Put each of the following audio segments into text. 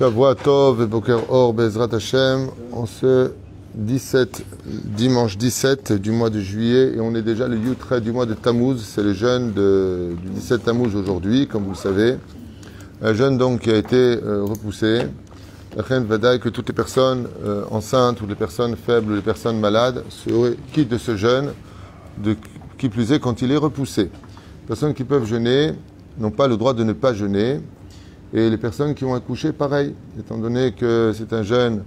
Shavua Tov Boker Or Bezrat Hashem en ce 17, dimanche 17 du mois de juillet et on est déjà le Yutre du mois de Tammuz, c'est le jeûne de, du 17 Tammuz aujourd'hui, comme vous le savez. Un jeûne donc qui a été euh, repoussé. Reine Vadaï que toutes les personnes euh, enceintes, toutes les personnes faibles, les personnes malades se quittent de ce jeûne, de, qui plus est quand il est repoussé. Les personnes qui peuvent jeûner n'ont pas le droit de ne pas jeûner. Et les personnes qui ont accouché, pareil, étant donné que c'est un jeûne,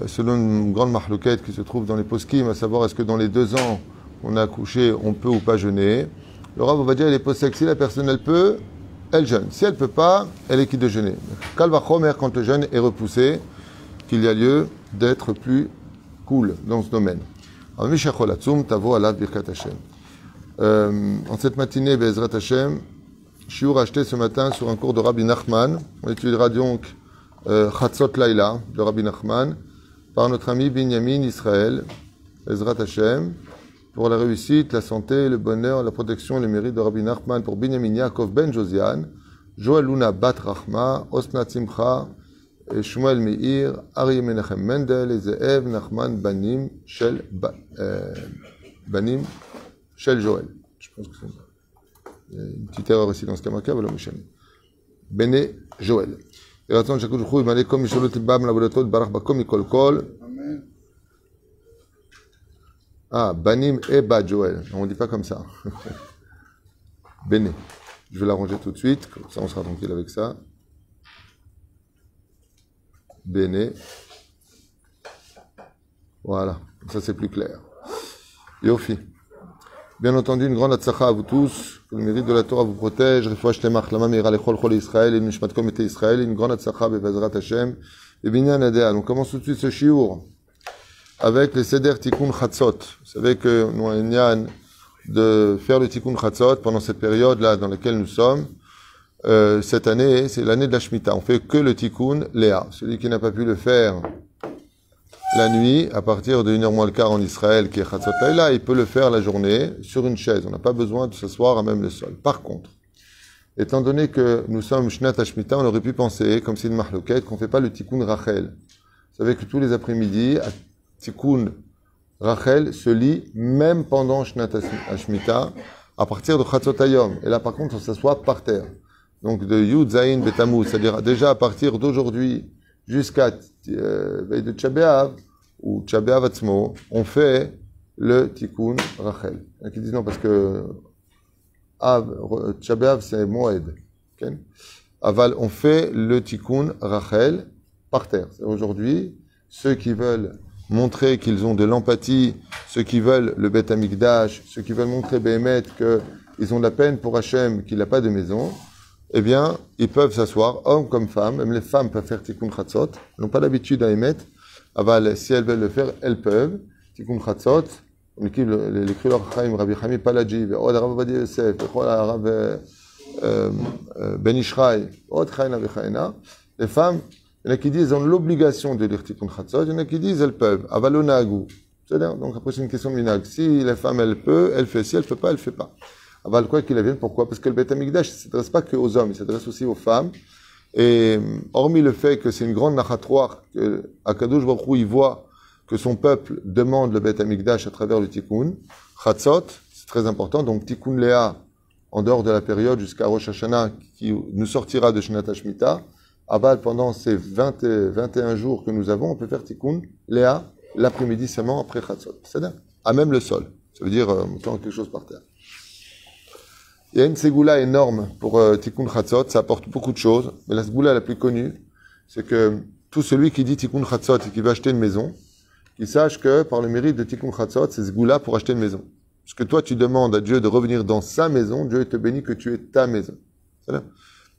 euh, selon une grande marloquette qui se trouve dans les poskim, à savoir est-ce que dans les deux ans on a accouché, on peut ou pas jeûner. Le va dire, il est si la personne elle peut, elle jeûne. Si elle ne peut pas, elle est quitte de jeûner. Chomer, quand le jeûne est repoussé, qu'il y a lieu d'être plus cool dans ce domaine. Euh, en cette matinée, Bezrat Hashem, Shiur acheté ce matin sur un cours de Rabbi Nachman. On étudiera donc euh, Chatzot Laila de Rabbi Nachman par notre ami Binyamin Israël, Ezrat Hashem, pour la réussite, la santé, le bonheur, la protection et le mérite de Rabbi Nachman pour Binyamin Yaakov Ben Josian, Joël Luna Bat Rachma, Osna Tzimcha, Shmuel Meir, Ari Menachem Mendel et Zeev Nachman Banim Shel, euh, Banim Shel Joël. Je pense que c'est. Euh, une petite erreur aussi dans ce Kamaka, voilà, Moshem. Bene Joël. Et maintenant, Jacob Jouchou, il m'a dit, comme Shalot Bam, la Bodatot, Barach Bakom, Nikol Kol. Ah, Banim et Ba Joël. On ne dit pas comme ça. Bene. Je vais l'arranger tout de suite, comme ça on sera tranquille avec ça. Bene. Voilà, ça c'est plus clair. Yofi. Bien entendu, une grande atzacha à vous tous, que le mérite de la Torah vous protège. Refouach temach, lama meira lechol chol Israël, et nishmat kom Israël, une grande atzacha bevezrat Hashem, et binyan adéal. On commence tout de suite ce shiur avec le seder tikkun chatzot. Vous savez que nous avons une de faire le tikkun chatzot pendant cette période-là dans laquelle nous sommes. Euh, cette année, c'est l'année de la Shemitah. On fait que le tikkun léa. Celui qui n'a pas pu le faire la nuit, à partir de 1h moins le quart en Israël, qui est Chatzot Laila, il peut le faire la journée sur une chaise. On n'a pas besoin de s'asseoir à même le sol. Par contre, étant donné que nous sommes Shnat Hashmita, on aurait pu penser, comme c'est une marloquette, qu'on ne fait pas le Tikkun Rachel. Vous savez que tous les après-midi, Tikkun Rachel se lit même pendant Shnat Hashmita, à partir de Chatzot Hayom. Et là, par contre, on s'assoit par terre. Donc de Yud Zayin Betamou, c'est-à-dire déjà à partir d'aujourd'hui jusqu'à euh, de Tchabéav ou Tchabéav Atzmo, on fait le Tikkun Rachel. Il y qui disent non, parce que Tchabéav c'est Moed. Okay? Aval, on fait le Tikkun Rachel par terre. Aujourd'hui, ceux qui veulent montrer qu'ils ont de l'empathie, ceux qui veulent le Bet Amikdash, ceux qui veulent montrer Behemet qu'ils ont de la peine pour Hachem, qu'il n'a pas de maison, eh bien, ils peuvent s'asseoir, hommes comme femmes, même les femmes peuvent faire tikkun chatzot, elles n'ont pas l'habitude à émettre, aval, si elles veulent le faire, elles peuvent, tikkun chatzot, on écrit l'écrivain Chaim, Rabbi Chaim Palaji, Od Rav Badi Yosef, euh, euh, Ben Ishraï, les femmes, il y en a qui disent elles ont l'obligation de lire tikkun chatzot, il y en a qui disent elles peuvent, avalonagu. C'est-à-dire, donc après c'est une question de minag. Si la femme elle peut, elle fait, si elle ne peut pas, elle ne fait pas. Aval quoi qu'il vienne, pourquoi? Parce que le Beth Amikdash ne s'adresse pas que aux hommes, il s'adresse aussi aux femmes. Et hormis le fait que c'est une grande narratoire, que Akadosh Baruch il voit que son peuple demande le Beth Amikdash à travers le Tikkun, Chatzot, c'est très important, donc Tikkun Léa, en dehors de la période jusqu'à Rosh Hashanah, qui nous sortira de Shnat Hashmita, Aval, pendant ces 20 21 jours que nous avons, on peut faire Tikkun Léa l'après-midi seulement après Chatzot. C'est-à-dire, à même le sol. Ça veut dire, euh, mettant quelque chose par terre. Il y a une ségoula énorme pour euh, Tikkun Chatzot, ça apporte beaucoup de choses, mais la ségoula la plus connue, c'est que tout celui qui dit Tikkun Chatzot et qui veut acheter une maison, qu'il sache que par le mérite de Tikkun Chatzot, c'est ségoula pour acheter une maison. Parce que toi, tu demandes à Dieu de revenir dans sa maison, Dieu te bénit que tu es ta maison. Vous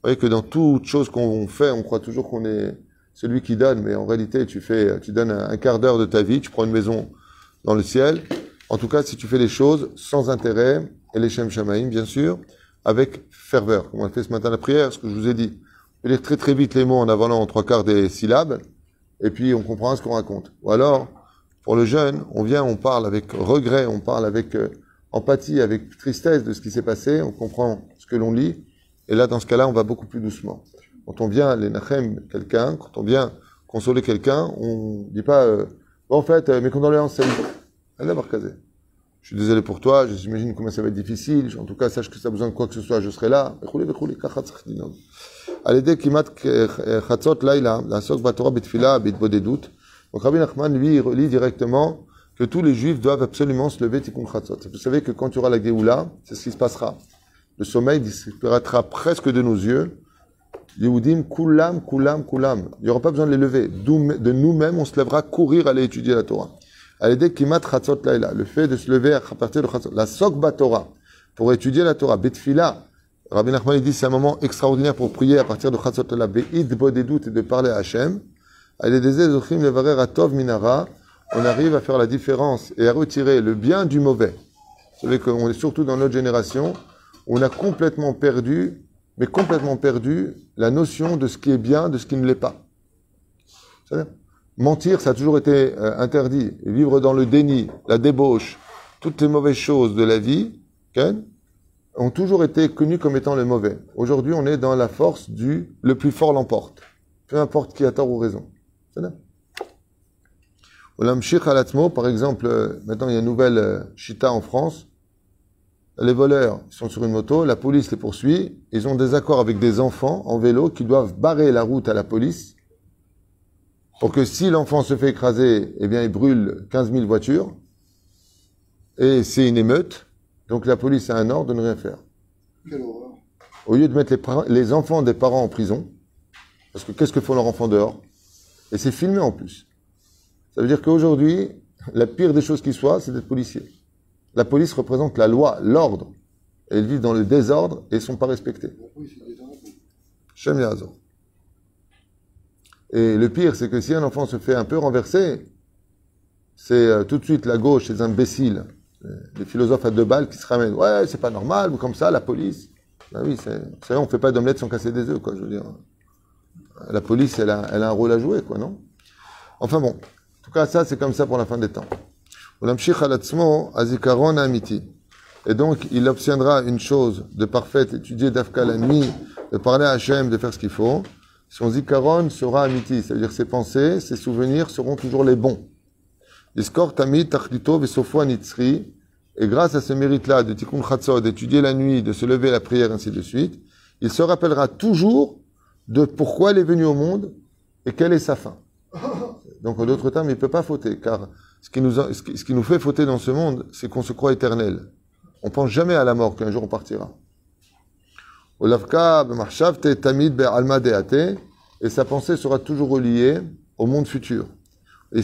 voyez que dans toute chose qu'on fait, on croit toujours qu'on est celui qui donne, mais en réalité, tu fais, tu donnes un quart d'heure de ta vie, tu prends une maison dans le ciel. En tout cas, si tu fais les choses sans intérêt, et les Shem Shamaim, bien sûr, avec ferveur, comme on a fait ce matin la prière, ce que je vous ai dit. On lire très très vite les mots en avalant en trois quarts des syllabes, et puis on comprend ce qu'on raconte. Ou alors, pour le jeune, on vient, on parle avec regret, on parle avec euh, empathie, avec tristesse de ce qui s'est passé, on comprend ce que l'on lit, et là, dans ce cas-là, on va beaucoup plus doucement. quand on vient les nachem quelqu'un, quand on vient consoler quelqu'un, on dit pas, euh, bon, en fait, euh, mes condoléances, salut. Allah barkazé Je suis désolé pour toi, j'imagine comment ça va être difficile. En tout cas, sache que si tu as besoin de quoi que ce soit, je serai là. על ידי כמעט חצות לילה, לעסוק בתורה בתפילה, בהתבודדות. Donc Rabbi Nachman, lui, il relie directement que tous les juifs doivent absolument se lever tikkun chatzot. Vous savez que quand tu auras la Géoula, c'est ce qui se passera. Le sommeil disparaîtra presque de nos yeux. Yehudim, kulam, kulam, kulam. Il n'y aura pas besoin de les lever. De nous-mêmes, on se lèvera courir aller étudier la Torah. Le fait de se lever à partir de chatzot. La sokba Torah. Pour étudier la Torah. Betfila. Rabbi Nachman, dit, c'est un moment extraordinaire pour prier à partir de chatzot laila. Be'id bodedut et de parler à Hachem. Minara. On arrive à faire la différence et à retirer le bien du mauvais. Vous savez qu'on est surtout dans notre génération on a complètement perdu, mais complètement perdu, la notion de ce qui est bien, de ce qui ne l'est pas. Mentir, ça a toujours été euh, interdit. Vivre dans le déni, la débauche, toutes les mauvaises choses de la vie, ont toujours été connues comme étant les mauvais. Aujourd'hui, on est dans la force du le plus fort l'emporte. Peu importe qui a tort ou raison. Par exemple, euh, maintenant il y a une nouvelle euh, chita en France les voleurs sont sur une moto, la police les poursuit, ils ont des accords avec des enfants en vélo qui doivent barrer la route à la police pour que si l'enfant se fait écraser, eh bien, il brûle 15 000 voitures et c'est une émeute. Donc la police a un ordre de ne rien faire. Quelle horreur. Au lieu de mettre les, les enfants des parents en prison, parce que qu'est-ce que font leurs enfants dehors? Et c'est filmé en plus. Ça veut dire qu'aujourd'hui, la pire des choses qui soit, c'est d'être policier. La police représente la loi, l'ordre. Elles vivent dans le désordre et ne sont pas respectées. Et le pire, c'est que si un enfant se fait un peu renverser, c'est euh, tout de suite la gauche, ces imbéciles, les philosophes à deux balles qui se ramènent. Ouais, c'est pas normal, ou comme ça, la police. Ben oui, c'est vrai, on fait pas d'omelette sans casser des œufs, quoi, je veux dire. La police, elle a, elle a un rôle à jouer, quoi, non? Enfin bon, en tout cas, ça, c'est comme ça pour la fin des temps. Et donc, il obtiendra une chose de parfaite, étudier d'Afka la nuit, de parler à Hachem, de faire ce qu'il faut. Son zikaron sera amiti, c'est-à-dire ses pensées, ses souvenirs seront toujours les bons. Et grâce à ce mérite-là de tikkun chatzot, d'étudier la nuit, de se lever la prière, ainsi de suite, il se rappellera toujours de pourquoi il est venu au monde et quelle est sa fin. Donc, en d'autres termes, il ne peut pas fauter, car ce qui, nous ce, qui, nous fait fauter dans ce monde, c'est qu'on se croit éternel. On pense jamais à la mort, qu'un jour on partira. Et sa pensée sera toujours reliée au monde futur. Il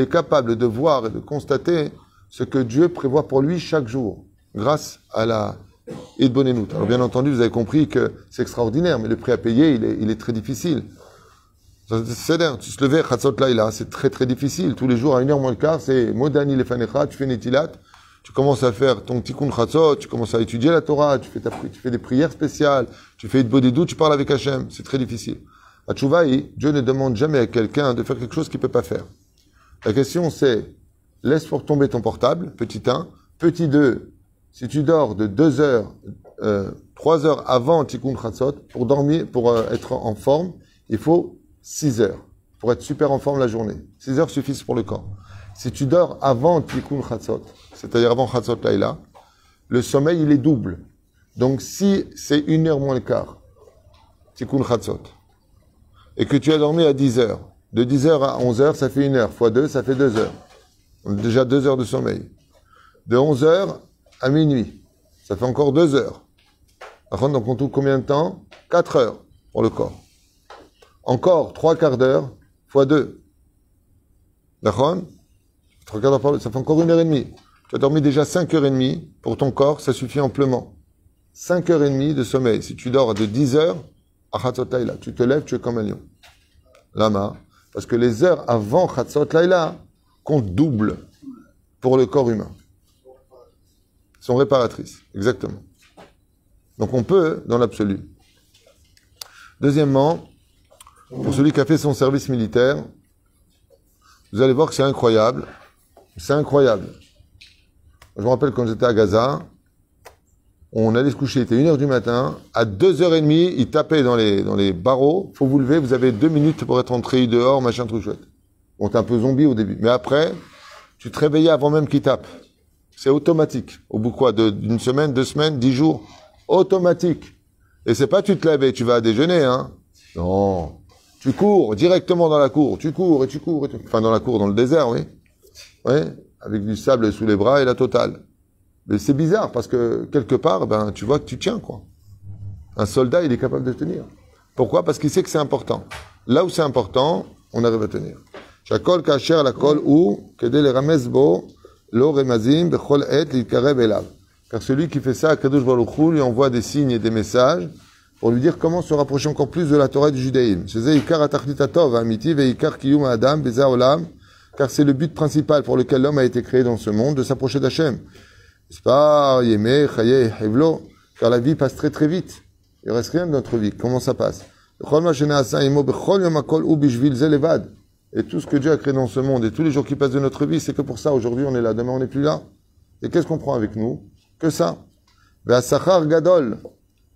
est capable de voir et de constater ce que Dieu prévoit pour lui chaque jour, grâce à la Alors bien entendu, vous avez compris que c'est extraordinaire, mais le prix à payer, il est, très difficile. Tu se lever, c'est très très difficile. Tous les jours, à une heure moins le quart, c'est Modani Lefanecha, tu fais tu commences à faire ton tikkun chatzot, tu commences à étudier la Torah, tu fais, des prières spéciales, tu fais des doutes, tu parles avec Hachem. C'est très difficile. À Tchouvaï, Dieu ne demande jamais à quelqu'un de faire quelque chose qu'il peut pas faire. La question c'est, laisse pour tomber ton portable, petit 1. Petit 2, si tu dors de 2 heures, euh, 3 heures avant tikkun chatzot, pour dormir, pour euh, être en forme, il faut 6 heures pour être super en forme la journée. 6 heures suffisent pour le corps. Si tu dors avant Tikkun Chatzot, c'est-à-dire avant Chatzot Laila, le sommeil, il est double. Donc, si c'est une heure moins le quart, Tikkun Chatzot, et que tu as dormi à 10 heures, de 10 heures à 11 heures, ça fait une heure, fois 2, ça fait 2 heures. On a déjà 2 heures de sommeil. De 11 heures à minuit, ça fait encore 2 heures. Donc, on trouve combien de temps? 4 heures pour le corps. Encore trois quarts d'heure fois deux. D'accord? Quarts d'heure, ça fait encore une heure et demie. Tu as dormi déjà cinq heures et demie. Pour ton corps, ça suffit amplement. Cinq heures et demie de sommeil. Si tu dors de 10 heures, à Laila, tu te lèves, tu es comme un lion. Lama. Parce que les heures avant Laila comptent double pour le corps humain. Sont réparatrices. Exactement. Donc on peut, dans l'absolu. Deuxièmement, pour celui qui a fait son service militaire, vous allez voir que c'est incroyable. C'est incroyable. Je me rappelle quand j'étais à Gaza, On allait se coucher, il était 1h du matin. À 2h30, il tapait dans les, dans les barreaux. Faut vous lever, vous avez deux minutes pour être entré dehors, machin, truc chouette. On était un peu zombie au début. Mais après, tu te réveillais avant même qu'il tape. C'est automatique. Au bout quoi D'une semaine, deux semaines, dix jours Automatique. Et c'est pas tu te lèves et tu vas déjeuner, hein Non. Tu cours directement dans la cour. Tu cours et tu cours. Et tu... Enfin, dans la cour, dans le désert, oui. Oui, avec du sable sous les bras et la totale. Mais c'est bizarre parce que quelque part, ben, tu vois que tu tiens, quoi. Un soldat, il est capable de tenir. Pourquoi? Parce qu'il sait que c'est important. Là où c'est important, on arrive à tenir. Shakol kasher la kol ou kedel ramezbo lo remazim bechol et likarev elav. Car celui qui fait ça, Kadosh Baruch Hu, lui envoie des signes et des messages pour lui dire comment se rapprocher encore plus de la Torah du judaïsme. Car c'est le but principal pour lequel l'homme a été créé dans ce monde, de s'approcher d'Hachem. C'est pas car la vie passe très très vite. Il reste rien de notre vie. Comment ça passe? Et tout ce que Dieu a créé dans ce monde et tous les jours qui passent de notre vie, c'est que pour ça, aujourd'hui on est là, demain on n'est plus là. Et qu'est-ce qu'on prend avec nous? Que ça. gadol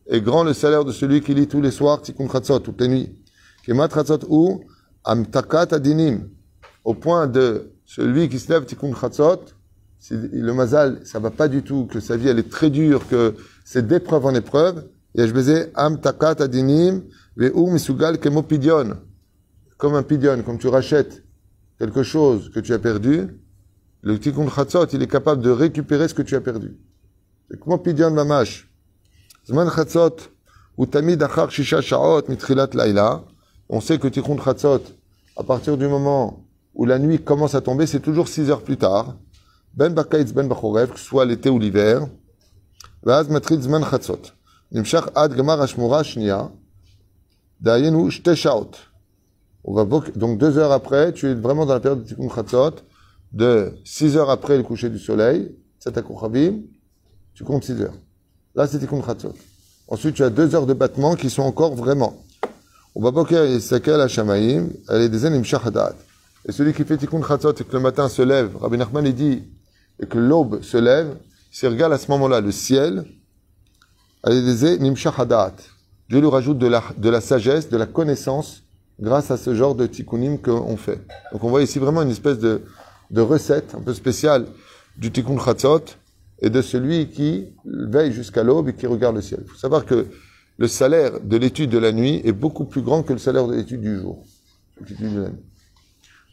est grand le salaire de celui qui lit tous les soirs Tikkun toutes les nuits. Kemat ou Amtakat Adinim, au point de celui qui se lève Tikkun Chatzot, le mazal, ça va pas du tout, que sa vie elle est très dure, que c'est d'épreuve en épreuve. Et je baisais Amtakat Adinim, Ve'u Misugal. Comme un pidion, comme tu rachètes quelque chose que tu as perdu, le Tikkun Chatzot, il est capable de récupérer ce que tu as perdu. C'est comme pidion mamash. Zman Chatzot, ou Tamid Achar Shisha Shaot Mitrilat Laila, on sait que Tikkun Chatzot, à partir du moment où la nuit commence à tomber, c'est toujours 6 heures plus tard. Ben Bakaitz Ben Bachorev, que ce soit l'été ou l'hiver. Vaz Matrit Zman Chatzot. Nimshach Ad Gemar Ashmura Shnia. Dayenu Shte Shaot. On va donc deux heures après, tu es vraiment dans la période de Tikkun Chatzot, de 6 heures après le coucher du soleil, à tu comptes 6 heures. Là, c'est Tikkun Chatzot. Ensuite, tu as deux heures de battement qui sont encore vraiment. On va boker Yisakel à Shamaim, elle est des Enim Shahadat. Et celui qui fait Tikkun Chatzot et que le matin se lève, Rabbi Nachman, il dit, et que l'aube se lève, s'il regarde à ce moment-là le ciel. Dieu lui rajoute de la, de la sagesse, de la connaissance, grâce à ce genre de tikkunim qu'on fait. Donc on voit ici vraiment une espèce de, de recette un peu spéciale du tikkun chatzot, et de celui qui veille jusqu'à l'aube et qui regarde le ciel. Il faut savoir que le salaire de l'étude de la nuit est beaucoup plus grand que le salaire de l'étude du jour.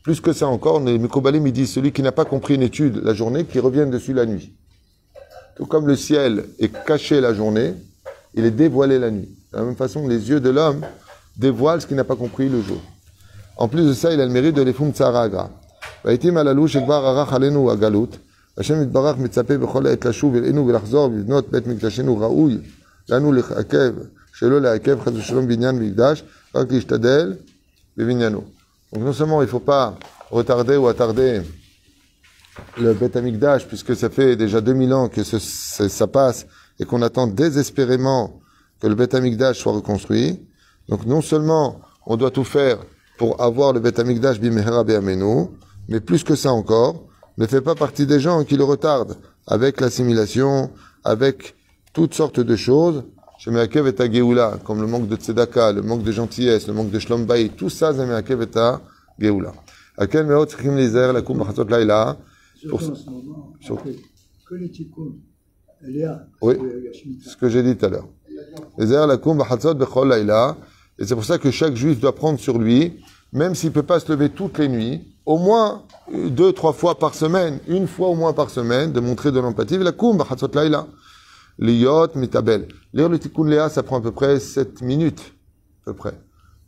Plus que ça encore, les Mekobalim me disent celui qui n'a pas compris une étude la journée, qui revient dessus la nuit. Tout comme le ciel est caché la journée, il est dévoilé la nuit. De la même façon, les yeux de l'homme dévoilent ce qu'il n'a pas compris le jour. En plus de ça, il a le mérite de l'efum tsaragra. השם יתברך מצפה בכל עת לשוב אלינו ולחזור ולבנות בית מקדשנו ראוי לנו לעכב, שלא לעכב חס ושלום בניין מקדש, רק להשתדל בבניינו. donc non seulement il ne faut pas retarder ou attarder le Beth Amikdash, puisque ça fait déjà 2000 ans que ça passe et qu'on attend désespérément que le Beth Amikdash soit reconstruit. Donc non seulement on doit tout faire pour avoir le Beth Amikdash bimehera be'amenu, mais plus que ça encore, ne fait pas partie des gens qui le retardent avec l'assimilation, avec toutes sortes de choses. Shemeakev et Geoula, comme le manque de tzedaka, le manque de gentillesse, le manque de shlom tout ça, c'est Meakev et Geoula. À quel meot tzrichim lizer la kum bachatzot laila? Oui, ce que j'ai dit tout à l'heure. Lizer la kum bachatzot bechol laila. Et c'est pour ça que chaque juif doit prendre sur lui, même s'il peut pas se lever toutes les nuits, au moins deux, trois fois par semaine, une fois au moins par semaine, de montrer de l'empathie. La kumba, chatzot laïla. Liyot, mitabel. Lire le tikkun léa, ça prend à peu près 7 minutes. À peu près.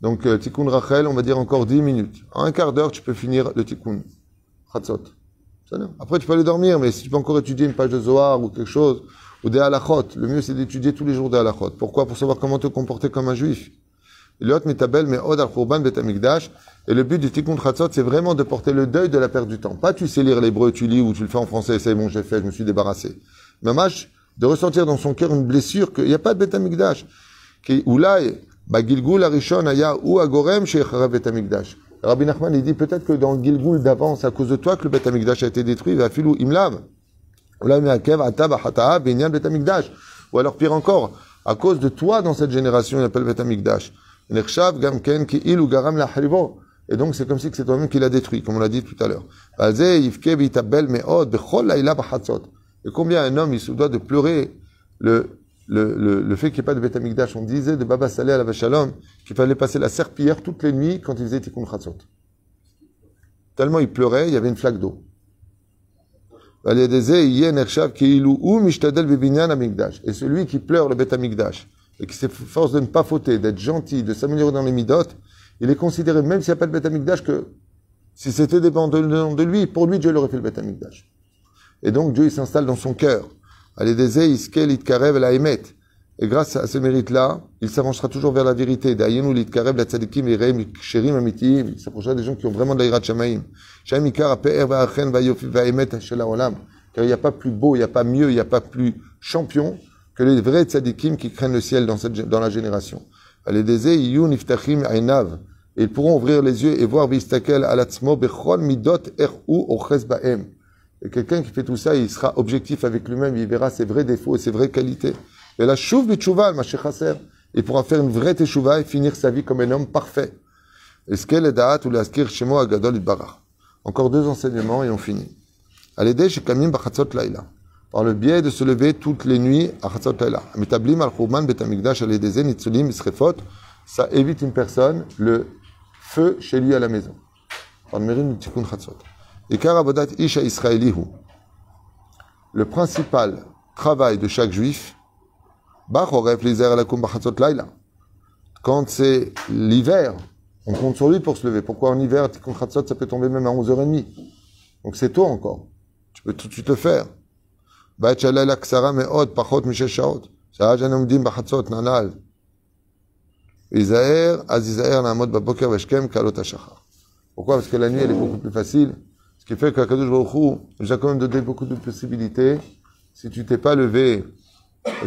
Donc, euh, tikkun rachel, on va dire encore 10 minutes. En un quart d'heure, tu peux finir le tikkun. Chatzot. Après, tu peux aller dormir, mais si tu peux encore étudier une page de Zohar ou quelque chose, ou des halachot, le mieux c'est d'étudier tous les jours des halachot. Pourquoi? Pour savoir comment te comporter comme un juif. Liot mitabel, mais od al khurban bet et le but du Tikkun Chatzot, c'est vraiment de porter le deuil de la perte du temps. Pas tu sais lire l'hébreu, tu lis ou tu le fais en français, c'est bon, j'ai fait, je me suis débarrassé. Mais de ressentir dans son cœur une blessure qu'il n'y a pas de Beth Amikdash. Oulai, Gilgul Arishon Aya ou Agorem chez Bet Amikdash. Rabbi Nachman, il dit peut-être que dans d'avant, c'est à cause de toi que le Bet Amikdash a été détruit, va filou imlam. Oulai Meakev Atab Hata'a Benyan Bet Amikdash. Ou alors pire encore, à cause de toi dans cette génération, il appelle Bet Amikdash. Et donc c'est comme si c'est toi-même qui l'a détruit, comme on l'a dit tout à l'heure. Et combien un homme il se doit de pleurer le, le, le, fait qu'il n'y ait pas de Beth Amikdash. On disait de Baba Saleh à la Vachalom qu'il fallait passer la serpillière toutes les nuits quand il faisait Tikkun Chatzot. Tellement il pleurait, il y avait une flaque d'eau. Et celui qui pleure le Beth Amikdash et qui s'efforce de ne pas fauter, d'être gentil, de s'améliorer dans les midotes, il est considéré, même s'il n'y a pas de que si c'était dépendant de lui, pour lui, Dieu aurait fait le Beth Amikdash. Et donc Dieu s'installe dans son cœur. Et grâce à ce mérite-là, il s'avancera toujours vers la vérité. Il s'approchera des gens qui ont vraiment de la shamaim. Car il n'y a pas plus beau, il n'y a pas mieux, il n'y a pas plus champion que les vrais tzadikim qui craignent le ciel dans, cette, dans la génération. Ils pourront ouvrir les yeux et voir Vistakel alatzmo bechol midot er'u oches ba'em. Et quelqu'un qui fait tout ça, il sera objectif avec lui-même, il verra ses vrais défauts et ses vraies qualités. Et la chouv bitchouva, ma il pourra faire une vraie teshuva et finir sa vie comme un homme parfait. Da'at ou l'askir shemo agadol. Encore deux enseignements et on finit. Bachatzot laila. Par le biais de se lever toutes les nuits à chatzot laila. Al isrefot. Ça évite une personne le feu chez lui à la maison. Chatzot. Le principal travail de chaque juif, quand c'est l'hiver, on compte sur lui pour se lever. Pourquoi en hiver, ça peut tomber même à 11h30. Donc c'est tôt encore. Tu peux tout de suite le faire. Pourquoi? Parce que la nuit, elle est beaucoup plus facile. Ce qui fait qu'Akadosh Baruch Hu nous quand même donné beaucoup de possibilités. Si tu t'es pas levé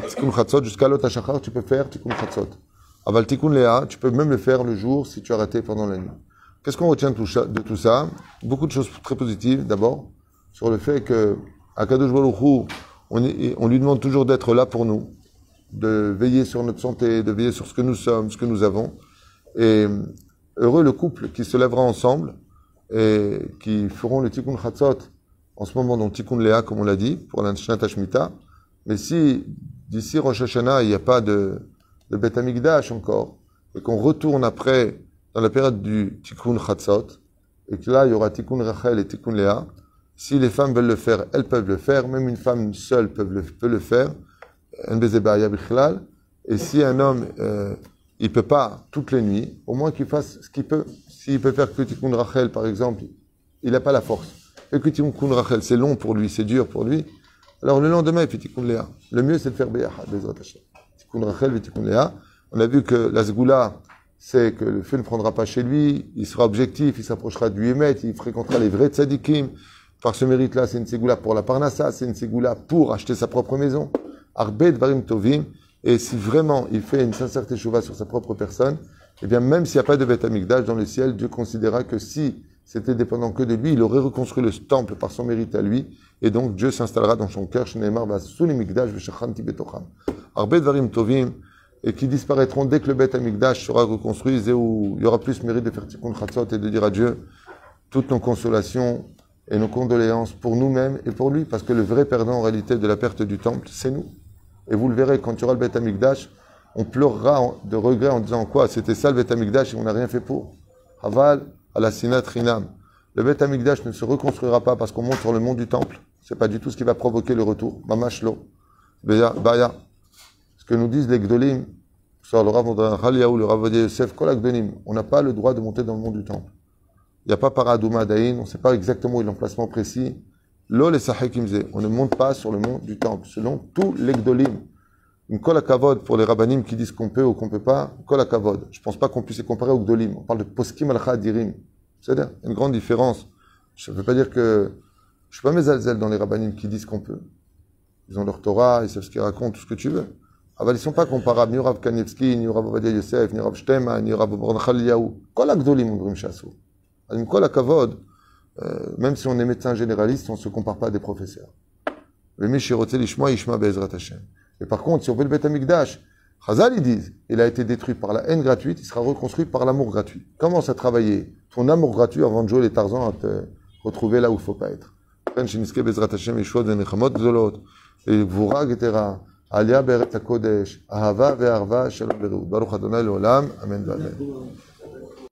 Tikkun Chatzot jusqu'à l'autre Shachar, tu peux faire Tikkun Chatzot. Aval Tikkun Léa, tu peux même le faire le jour si tu as raté pendant la nuit. Qu'est-ce qu'on retient de tout ça Beaucoup de choses très positives. D'abord, sur le fait que Akadosh Baruch Hu, on lui demande toujours d'être là pour nous, de veiller sur notre santé, de veiller sur ce que nous sommes, ce que nous avons. Et heureux le couple qui se lèvera ensemble et qui feront le tikkun chatzot en ce moment, dans tikkun léa, comme on l'a dit, pour la Shemitah. Mais si d'ici Rosh Hashanah, il n'y a pas de, de Bet Amikdash encore, et qu'on retourne après dans la période du tikkun chatzot, et que là, il y aura tikkun Rachel et tikkun léa, si les femmes veulent le faire, elles peuvent le faire, même une femme seule peut le, peut le faire, et si un homme, euh, il peut pas toutes les nuits, au moins qu'il fasse ce qu'il peut. S'il peut faire que Rachel, par exemple, il n'a pas la force. Et que Rachel, c'est long pour lui, c'est dur pour lui. Alors le lendemain, il fait. Le mieux, c'est de faire Beyahad, Tikkun Rachel Tikkun Léa. On a vu que la Zgoula, c'est que le feu ne prendra pas chez lui, il sera objectif, il s'approchera du Hémet, il fréquentera les vrais tzadikim. Par ce mérite-là, c'est une Ségoula pour la Parnassa, c'est une Ségoula pour acheter sa propre maison. Arbet Varim Tovim. Et si vraiment il fait une sincère teshuva sur sa propre personne, eh bien, même s'il n'y a pas de Beth Amikdash dans le ciel, Dieu considéra que si c'était dépendant que de lui, il aurait reconstruit le temple par son mérite à lui, et donc Dieu s'installera dans son cœur, Arbet Varim Tovim, et qui disparaîtront dès que le Beth Amikdash sera reconstruit, et où il y aura plus mérite de faire Tikkun Chatzot et de dire à Dieu toutes nos consolations et nos condoléances pour nous-mêmes et pour lui, parce que le vrai perdant en réalité de la perte du temple, c'est nous. Et vous le verrez, quand tu auras le Beth Amikdash, on pleurera de regret en disant quoi? C'était ça le Beth Amikdash et on n'a rien fait pour. Haval, à la. Le Beth Amikdash ne se reconstruira pas parce qu'on monte sur le mont du temple. C'est pas du tout ce qui va provoquer le retour. Mamashlo. Baya. Ce que nous disent les Gdolim, sur le Rav le Rav Yosef, on n'a pas le droit de monter dans le mont du temple. Il n'y a pas Paradouma Daïn, on ne sait pas exactement où est l'emplacement précis. L'ol et On ne monte pas sur le mont du temple, selon tous les Gdolim. Une kol kavod pour les rabbinim qui disent qu'on peut ou qu'on peut pas, kol kavod. Je pense pas qu'on puisse les comparer au gdolim. On parle de poskim al dirim. C'est-à-dire, une grande différence. Je ne veux pas dire que, je suis pas mes alzel dans les rabbinim qui disent qu'on peut. Ils ont leur Torah, ils savent ce qu'ils racontent, tout ce que tu veux. Ah ben, ils sont pas comparables, ni Rav Kanevski, ni Rav Yosef, ni Rav Shtema, ni Rav Yaou. Kol on chassou. Une kol kavod, euh, même si on est médecin généraliste, on se compare pas à des professeurs. Le Ishma Ishma Bezrat. Et par contre, si on fait le Beth Amikdash, Chazal, ils disent, il a été détruit par la haine gratuite, il sera reconstruit par l'amour gratuit. Commence à travailler ton amour gratuit avant de jouer les Tarzans à te retrouver là où il ne faut pas être. וגבורה יתרה, עלייה בארץ הקודש, אהבה וערבה שלום ורעות. ברוך אדוני לעולם, אמן ואמן.